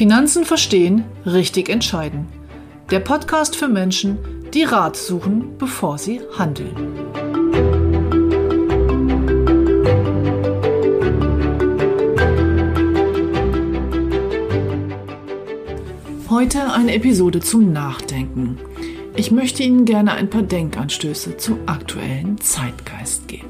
Finanzen verstehen, richtig entscheiden. Der Podcast für Menschen, die Rat suchen, bevor sie handeln. Heute eine Episode zum Nachdenken. Ich möchte Ihnen gerne ein paar Denkanstöße zum aktuellen Zeitgeist geben.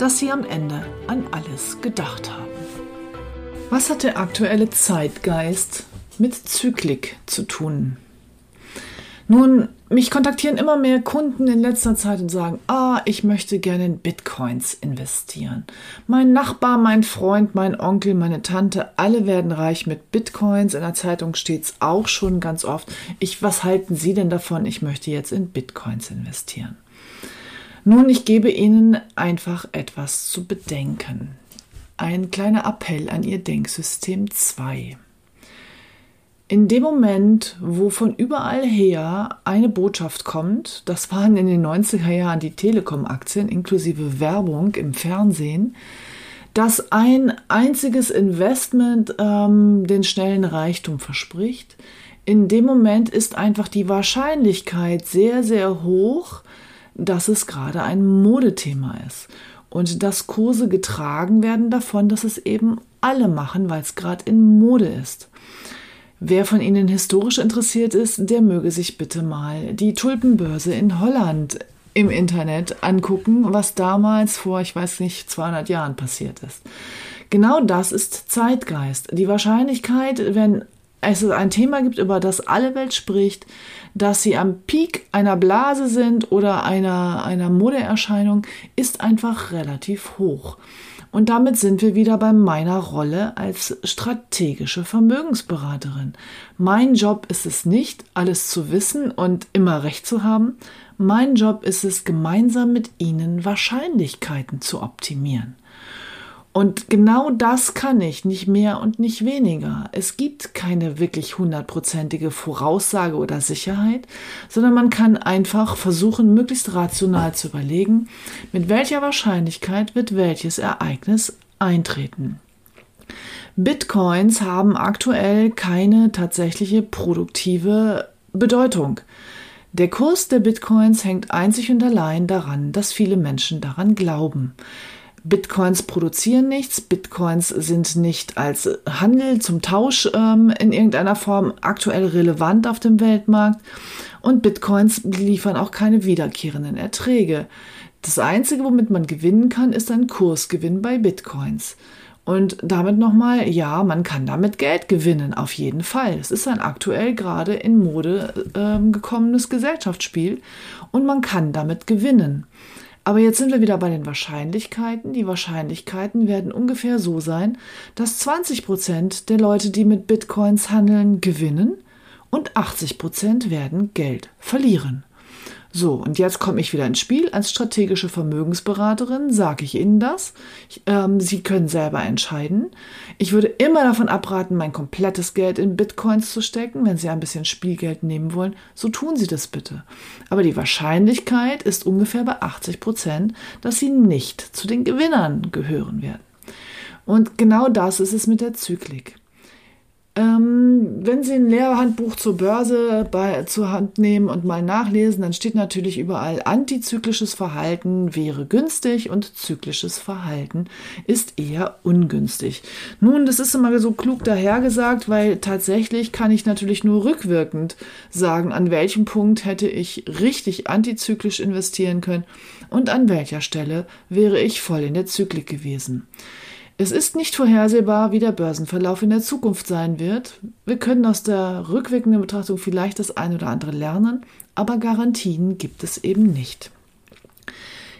dass sie am Ende an alles gedacht haben. Was hat der aktuelle Zeitgeist mit Zyklik zu tun? Nun, mich kontaktieren immer mehr Kunden in letzter Zeit und sagen, ah, ich möchte gerne in Bitcoins investieren. Mein Nachbar, mein Freund, mein Onkel, meine Tante, alle werden reich mit Bitcoins. In der Zeitung steht es auch schon ganz oft. Ich, was halten Sie denn davon? Ich möchte jetzt in Bitcoins investieren. Nun, ich gebe Ihnen einfach etwas zu bedenken. Ein kleiner Appell an Ihr Denksystem 2. In dem Moment, wo von überall her eine Botschaft kommt, das waren in den 90er Jahren die Telekom-Aktien inklusive Werbung im Fernsehen, dass ein einziges Investment ähm, den schnellen Reichtum verspricht, in dem Moment ist einfach die Wahrscheinlichkeit sehr, sehr hoch, dass es gerade ein Modethema ist und dass Kurse getragen werden davon, dass es eben alle machen, weil es gerade in Mode ist. Wer von Ihnen historisch interessiert ist, der möge sich bitte mal die Tulpenbörse in Holland im Internet angucken, was damals vor, ich weiß nicht, 200 Jahren passiert ist. Genau das ist Zeitgeist. Die Wahrscheinlichkeit, wenn es ein Thema gibt, über das alle Welt spricht, dass sie am Peak einer Blase sind oder einer, einer Modeerscheinung, ist einfach relativ hoch. Und damit sind wir wieder bei meiner Rolle als strategische Vermögensberaterin. Mein Job ist es nicht, alles zu wissen und immer recht zu haben. Mein Job ist es, gemeinsam mit Ihnen Wahrscheinlichkeiten zu optimieren. Und genau das kann ich, nicht mehr und nicht weniger. Es gibt keine wirklich hundertprozentige Voraussage oder Sicherheit, sondern man kann einfach versuchen, möglichst rational zu überlegen, mit welcher Wahrscheinlichkeit wird welches Ereignis eintreten. Bitcoins haben aktuell keine tatsächliche produktive Bedeutung. Der Kurs der Bitcoins hängt einzig und allein daran, dass viele Menschen daran glauben. Bitcoins produzieren nichts, Bitcoins sind nicht als Handel zum Tausch ähm, in irgendeiner Form aktuell relevant auf dem Weltmarkt und Bitcoins liefern auch keine wiederkehrenden Erträge. Das Einzige, womit man gewinnen kann, ist ein Kursgewinn bei Bitcoins. Und damit nochmal, ja, man kann damit Geld gewinnen, auf jeden Fall. Es ist ein aktuell gerade in Mode äh, gekommenes Gesellschaftsspiel und man kann damit gewinnen. Aber jetzt sind wir wieder bei den Wahrscheinlichkeiten. Die Wahrscheinlichkeiten werden ungefähr so sein, dass 20 Prozent der Leute, die mit Bitcoins handeln, gewinnen und 80 Prozent werden Geld verlieren. So, und jetzt komme ich wieder ins Spiel. Als strategische Vermögensberaterin sage ich Ihnen das. Ich, ähm, Sie können selber entscheiden. Ich würde immer davon abraten, mein komplettes Geld in Bitcoins zu stecken. Wenn Sie ein bisschen Spielgeld nehmen wollen, so tun Sie das bitte. Aber die Wahrscheinlichkeit ist ungefähr bei 80 Prozent, dass Sie nicht zu den Gewinnern gehören werden. Und genau das ist es mit der Zyklik. Ähm, wenn Sie ein Lehrhandbuch zur Börse bei, zur Hand nehmen und mal nachlesen, dann steht natürlich überall, antizyklisches Verhalten wäre günstig und zyklisches Verhalten ist eher ungünstig. Nun, das ist immer so klug dahergesagt, weil tatsächlich kann ich natürlich nur rückwirkend sagen, an welchem Punkt hätte ich richtig antizyklisch investieren können und an welcher Stelle wäre ich voll in der Zyklik gewesen. Es ist nicht vorhersehbar, wie der Börsenverlauf in der Zukunft sein wird. Wir können aus der rückwirkenden Betrachtung vielleicht das eine oder andere lernen, aber Garantien gibt es eben nicht.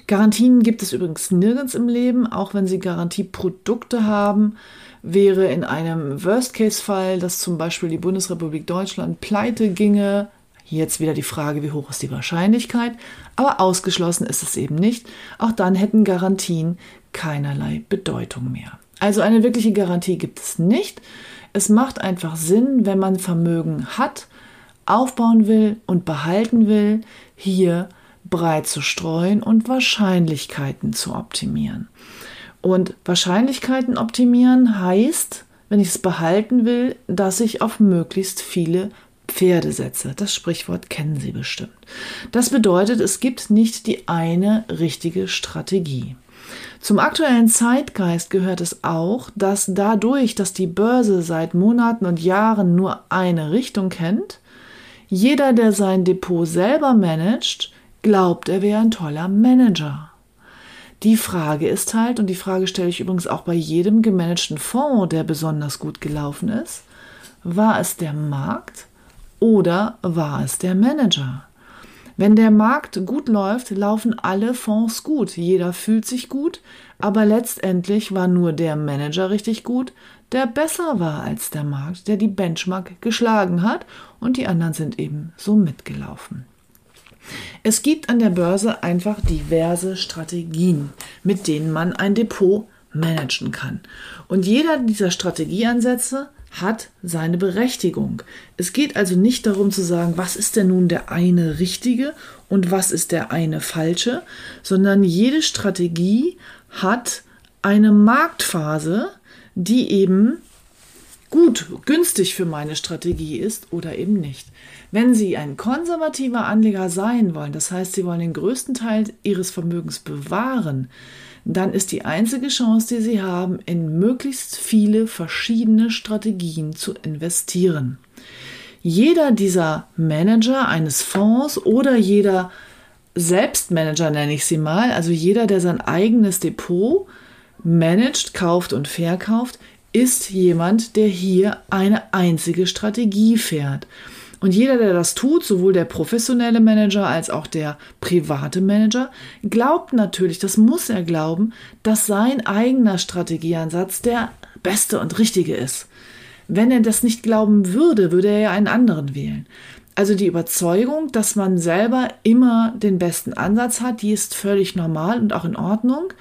Garantien gibt es übrigens nirgends im Leben, auch wenn Sie Garantieprodukte haben, wäre in einem Worst-Case-Fall, dass zum Beispiel die Bundesrepublik Deutschland pleite ginge, Jetzt wieder die Frage, wie hoch ist die Wahrscheinlichkeit, aber ausgeschlossen ist es eben nicht. Auch dann hätten Garantien keinerlei Bedeutung mehr. Also eine wirkliche Garantie gibt es nicht. Es macht einfach Sinn, wenn man Vermögen hat, aufbauen will und behalten will, hier breit zu streuen und Wahrscheinlichkeiten zu optimieren. Und Wahrscheinlichkeiten optimieren heißt, wenn ich es behalten will, dass ich auf möglichst viele Pferde setze. Das Sprichwort kennen Sie bestimmt. Das bedeutet, es gibt nicht die eine richtige Strategie. Zum aktuellen Zeitgeist gehört es auch, dass dadurch, dass die Börse seit Monaten und Jahren nur eine Richtung kennt, jeder, der sein Depot selber managt, glaubt, er wäre ein toller Manager. Die Frage ist halt, und die Frage stelle ich übrigens auch bei jedem gemanagten Fonds, der besonders gut gelaufen ist, war es der Markt oder war es der Manager? Wenn der Markt gut läuft, laufen alle Fonds gut. Jeder fühlt sich gut, aber letztendlich war nur der Manager richtig gut, der besser war als der Markt, der die Benchmark geschlagen hat und die anderen sind eben so mitgelaufen. Es gibt an der Börse einfach diverse Strategien, mit denen man ein Depot managen kann. Und jeder dieser Strategieansätze hat seine Berechtigung. Es geht also nicht darum zu sagen, was ist denn nun der eine richtige und was ist der eine falsche, sondern jede Strategie hat eine Marktphase, die eben gut, günstig für meine Strategie ist oder eben nicht. Wenn Sie ein konservativer Anleger sein wollen, das heißt, Sie wollen den größten Teil Ihres Vermögens bewahren, dann ist die einzige Chance, die Sie haben, in möglichst viele verschiedene Strategien zu investieren. Jeder dieser Manager eines Fonds oder jeder Selbstmanager nenne ich sie mal, also jeder, der sein eigenes Depot managt, kauft und verkauft, ist jemand, der hier eine einzige Strategie fährt. Und jeder, der das tut, sowohl der professionelle Manager als auch der private Manager, glaubt natürlich, das muss er glauben, dass sein eigener Strategieansatz der beste und richtige ist. Wenn er das nicht glauben würde, würde er ja einen anderen wählen. Also die Überzeugung, dass man selber immer den besten Ansatz hat, die ist völlig normal und auch in Ordnung.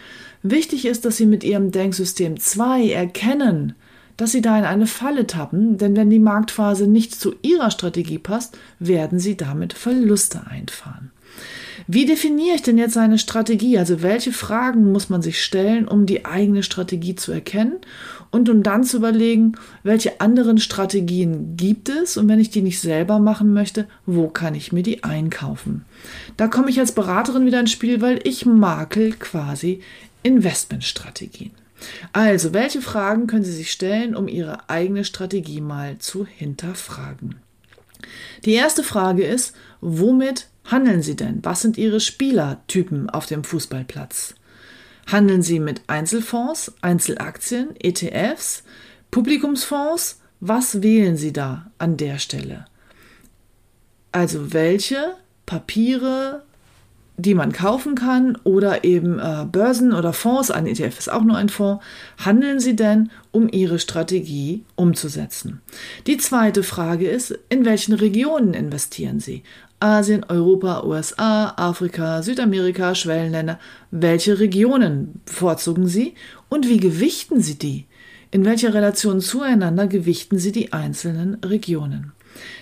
Wichtig ist, dass Sie mit Ihrem Denksystem 2 erkennen, dass sie da in eine Falle tappen, denn wenn die Marktphase nicht zu ihrer Strategie passt, werden sie damit Verluste einfahren. Wie definiere ich denn jetzt eine Strategie? Also welche Fragen muss man sich stellen, um die eigene Strategie zu erkennen und um dann zu überlegen, welche anderen Strategien gibt es und wenn ich die nicht selber machen möchte, wo kann ich mir die einkaufen? Da komme ich als Beraterin wieder ins Spiel, weil ich makel quasi Investmentstrategien. Also, welche Fragen können Sie sich stellen, um Ihre eigene Strategie mal zu hinterfragen? Die erste Frage ist, womit handeln Sie denn? Was sind Ihre Spielertypen auf dem Fußballplatz? Handeln Sie mit Einzelfonds, Einzelaktien, ETFs, Publikumsfonds? Was wählen Sie da an der Stelle? Also welche Papiere, die man kaufen kann oder eben äh, Börsen oder Fonds, ein ETF ist auch nur ein Fonds, handeln Sie denn, um Ihre Strategie umzusetzen? Die zweite Frage ist, in welchen Regionen investieren Sie? Asien, Europa, USA, Afrika, Südamerika, Schwellenländer. Welche Regionen bevorzugen Sie und wie gewichten Sie die? In welcher Relation zueinander gewichten Sie die einzelnen Regionen?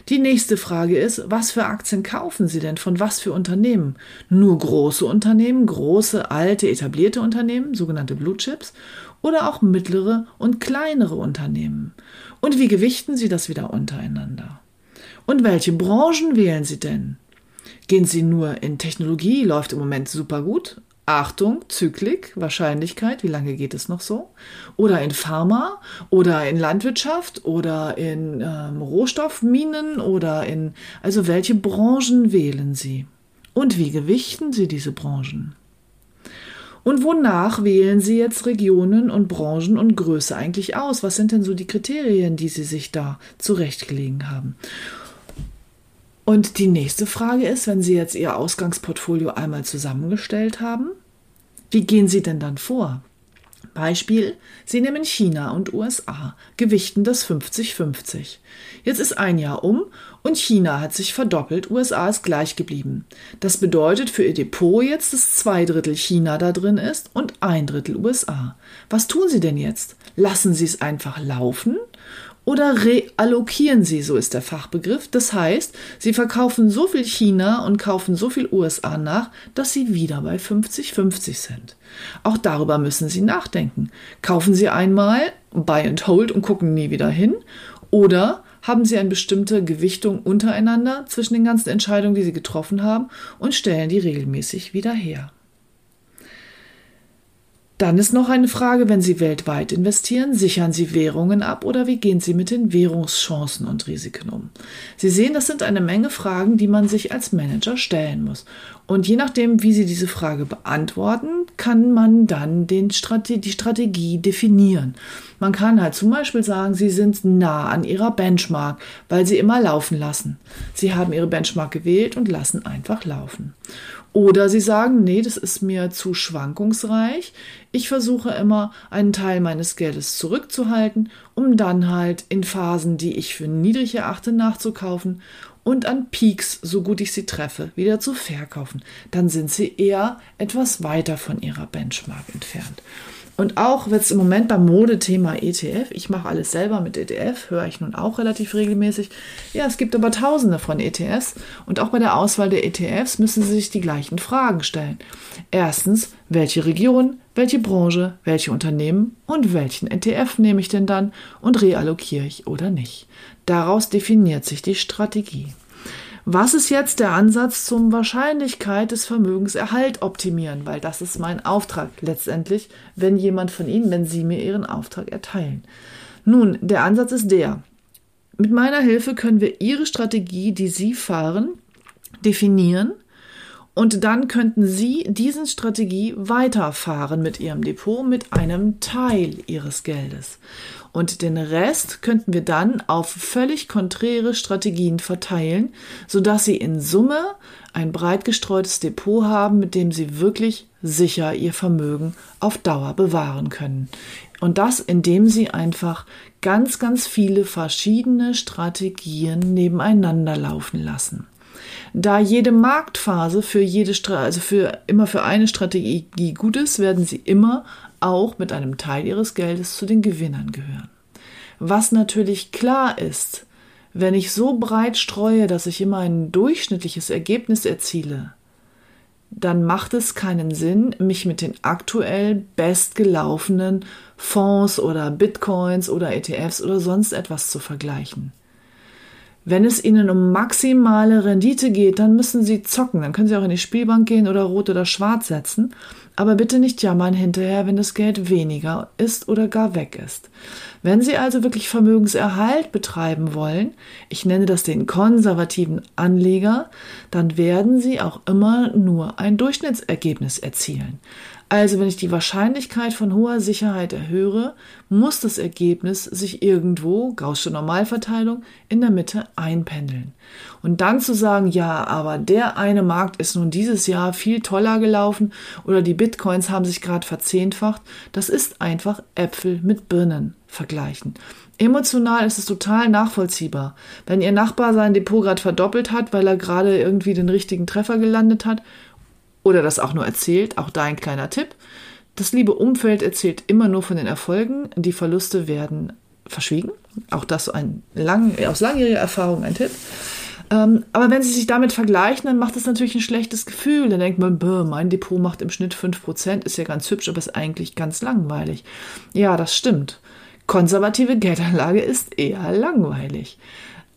Die nächste Frage ist, was für Aktien kaufen Sie denn von was für Unternehmen? Nur große Unternehmen, große, alte, etablierte Unternehmen, sogenannte Blue Chips, oder auch mittlere und kleinere Unternehmen? Und wie gewichten Sie das wieder untereinander? Und welche Branchen wählen Sie denn? Gehen Sie nur in Technologie, läuft im Moment super gut, Achtung, Zyklik, Wahrscheinlichkeit, wie lange geht es noch so? Oder in Pharma oder in Landwirtschaft oder in ähm, Rohstoffminen oder in, also welche Branchen wählen Sie? Und wie gewichten Sie diese Branchen? Und wonach wählen Sie jetzt Regionen und Branchen und Größe eigentlich aus? Was sind denn so die Kriterien, die Sie sich da zurechtgelegen haben? Und die nächste Frage ist, wenn Sie jetzt Ihr Ausgangsportfolio einmal zusammengestellt haben, wie gehen Sie denn dann vor? Beispiel, Sie nehmen China und USA, gewichten das 50-50. Jetzt ist ein Jahr um und China hat sich verdoppelt, USA ist gleich geblieben. Das bedeutet für Ihr Depot jetzt, dass zwei Drittel China da drin ist und ein Drittel USA. Was tun Sie denn jetzt? Lassen Sie es einfach laufen oder reallokieren sie, so ist der Fachbegriff. Das heißt, sie verkaufen so viel China und kaufen so viel USA nach, dass sie wieder bei 50-50 sind. Auch darüber müssen sie nachdenken. Kaufen sie einmal, buy and hold und gucken nie wieder hin oder haben sie eine bestimmte Gewichtung untereinander zwischen den ganzen Entscheidungen, die sie getroffen haben und stellen die regelmäßig wieder her. Dann ist noch eine Frage, wenn Sie weltweit investieren, sichern Sie Währungen ab oder wie gehen Sie mit den Währungschancen und Risiken um? Sie sehen, das sind eine Menge Fragen, die man sich als Manager stellen muss. Und je nachdem, wie Sie diese Frage beantworten, kann man dann den Strate die Strategie definieren. Man kann halt zum Beispiel sagen, Sie sind nah an Ihrer Benchmark, weil Sie immer laufen lassen. Sie haben Ihre Benchmark gewählt und lassen einfach laufen. Oder sie sagen, nee, das ist mir zu schwankungsreich. Ich versuche immer, einen Teil meines Geldes zurückzuhalten, um dann halt in Phasen, die ich für niedrig erachte, nachzukaufen und an Peaks, so gut ich sie treffe, wieder zu verkaufen. Dann sind sie eher etwas weiter von ihrer Benchmark entfernt. Und auch jetzt im Moment beim Modethema ETF, ich mache alles selber mit ETF, höre ich nun auch relativ regelmäßig. Ja, es gibt aber tausende von ETFs und auch bei der Auswahl der ETFs müssen Sie sich die gleichen Fragen stellen. Erstens, welche Region, welche Branche, welche Unternehmen und welchen ETF nehme ich denn dann und reallokiere ich oder nicht. Daraus definiert sich die Strategie. Was ist jetzt der Ansatz zum Wahrscheinlichkeit des Vermögenserhalt optimieren? Weil das ist mein Auftrag letztendlich, wenn jemand von Ihnen, wenn Sie mir Ihren Auftrag erteilen. Nun, der Ansatz ist der. Mit meiner Hilfe können wir Ihre Strategie, die Sie fahren, definieren und dann könnten Sie diesen Strategie weiterfahren mit Ihrem Depot mit einem Teil Ihres Geldes. Und den Rest könnten wir dann auf völlig konträre Strategien verteilen, sodass Sie in Summe ein breit gestreutes Depot haben, mit dem Sie wirklich sicher Ihr Vermögen auf Dauer bewahren können. Und das, indem Sie einfach ganz, ganz viele verschiedene Strategien nebeneinander laufen lassen. Da jede Marktphase für jede, also für immer für eine Strategie gut ist, werden Sie immer auch mit einem Teil ihres Geldes zu den Gewinnern gehören. Was natürlich klar ist, wenn ich so breit streue, dass ich immer ein durchschnittliches Ergebnis erziele, dann macht es keinen Sinn, mich mit den aktuell bestgelaufenen Fonds oder Bitcoins oder ETFs oder sonst etwas zu vergleichen. Wenn es Ihnen um maximale Rendite geht, dann müssen Sie zocken. Dann können Sie auch in die Spielbank gehen oder rot oder schwarz setzen. Aber bitte nicht jammern hinterher, wenn das Geld weniger ist oder gar weg ist. Wenn Sie also wirklich Vermögenserhalt betreiben wollen, ich nenne das den konservativen Anleger, dann werden Sie auch immer nur ein Durchschnittsergebnis erzielen. Also wenn ich die Wahrscheinlichkeit von hoher Sicherheit erhöhe, muss das Ergebnis sich irgendwo, Gaußsche Normalverteilung, in der Mitte einpendeln. Und dann zu sagen, ja, aber der eine Markt ist nun dieses Jahr viel toller gelaufen oder die Bitcoins haben sich gerade verzehnfacht, das ist einfach Äpfel mit Birnen vergleichen. Emotional ist es total nachvollziehbar. Wenn Ihr Nachbar sein Depot gerade verdoppelt hat, weil er gerade irgendwie den richtigen Treffer gelandet hat oder das auch nur erzählt, auch da ein kleiner Tipp. Das liebe Umfeld erzählt immer nur von den Erfolgen, die Verluste werden verschwiegen. Auch das ein lang, aus langjähriger Erfahrung ein Tipp. Ähm, aber wenn Sie sich damit vergleichen, dann macht das natürlich ein schlechtes Gefühl. Dann denkt man, mein Depot macht im Schnitt 5%, ist ja ganz hübsch, aber ist eigentlich ganz langweilig. Ja, das stimmt. Konservative Geldanlage ist eher langweilig.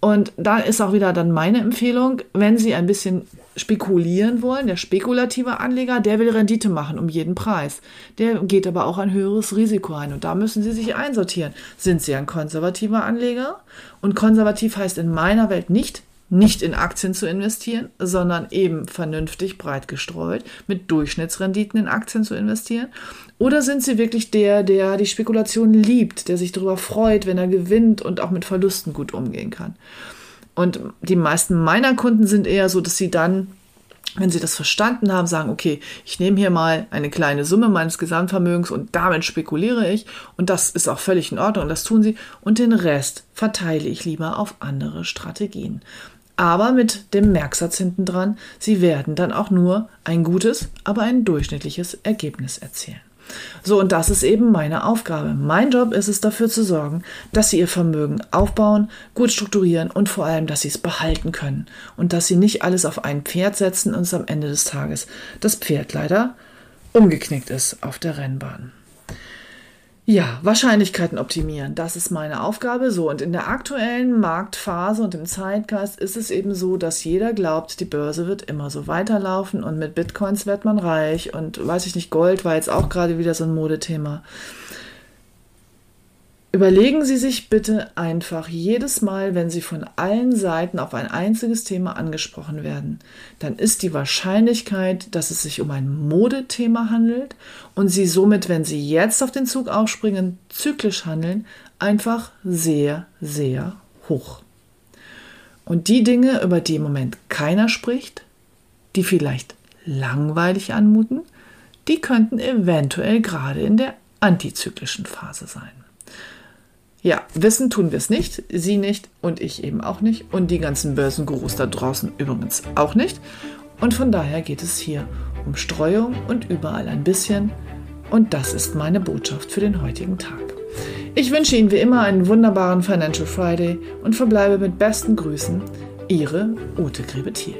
Und da ist auch wieder dann meine Empfehlung, wenn Sie ein bisschen spekulieren wollen, der spekulative Anleger, der will Rendite machen um jeden Preis. Der geht aber auch ein höheres Risiko ein und da müssen Sie sich einsortieren. Sind Sie ein konservativer Anleger? Und konservativ heißt in meiner Welt nicht nicht in Aktien zu investieren, sondern eben vernünftig breit gestreut mit Durchschnittsrenditen in Aktien zu investieren? Oder sind Sie wirklich der, der die Spekulation liebt, der sich darüber freut, wenn er gewinnt und auch mit Verlusten gut umgehen kann? Und die meisten meiner Kunden sind eher so, dass sie dann wenn Sie das verstanden haben, sagen, okay, ich nehme hier mal eine kleine Summe meines Gesamtvermögens und damit spekuliere ich und das ist auch völlig in Ordnung und das tun Sie und den Rest verteile ich lieber auf andere Strategien. Aber mit dem Merksatz hinten dran, Sie werden dann auch nur ein gutes, aber ein durchschnittliches Ergebnis erzielen. So, und das ist eben meine Aufgabe. Mein Job ist es dafür zu sorgen, dass sie ihr Vermögen aufbauen, gut strukturieren und vor allem, dass sie es behalten können und dass sie nicht alles auf ein Pferd setzen und es am Ende des Tages das Pferd leider umgeknickt ist auf der Rennbahn. Ja, Wahrscheinlichkeiten optimieren, das ist meine Aufgabe. So, und in der aktuellen Marktphase und im Zeitgeist ist es eben so, dass jeder glaubt, die Börse wird immer so weiterlaufen und mit Bitcoins wird man reich und weiß ich nicht, Gold war jetzt auch gerade wieder so ein Modethema. Überlegen Sie sich bitte einfach jedes Mal, wenn Sie von allen Seiten auf ein einziges Thema angesprochen werden, dann ist die Wahrscheinlichkeit, dass es sich um ein Modethema handelt und Sie somit, wenn Sie jetzt auf den Zug aufspringen, zyklisch handeln, einfach sehr, sehr hoch. Und die Dinge, über die im Moment keiner spricht, die vielleicht langweilig anmuten, die könnten eventuell gerade in der antizyklischen Phase sein. Ja, wissen tun wir es nicht, Sie nicht und ich eben auch nicht und die ganzen Börsengurus da draußen übrigens auch nicht. Und von daher geht es hier um Streuung und überall ein bisschen. Und das ist meine Botschaft für den heutigen Tag. Ich wünsche Ihnen wie immer einen wunderbaren Financial Friday und verbleibe mit besten Grüßen, Ihre Ute Grebethiel.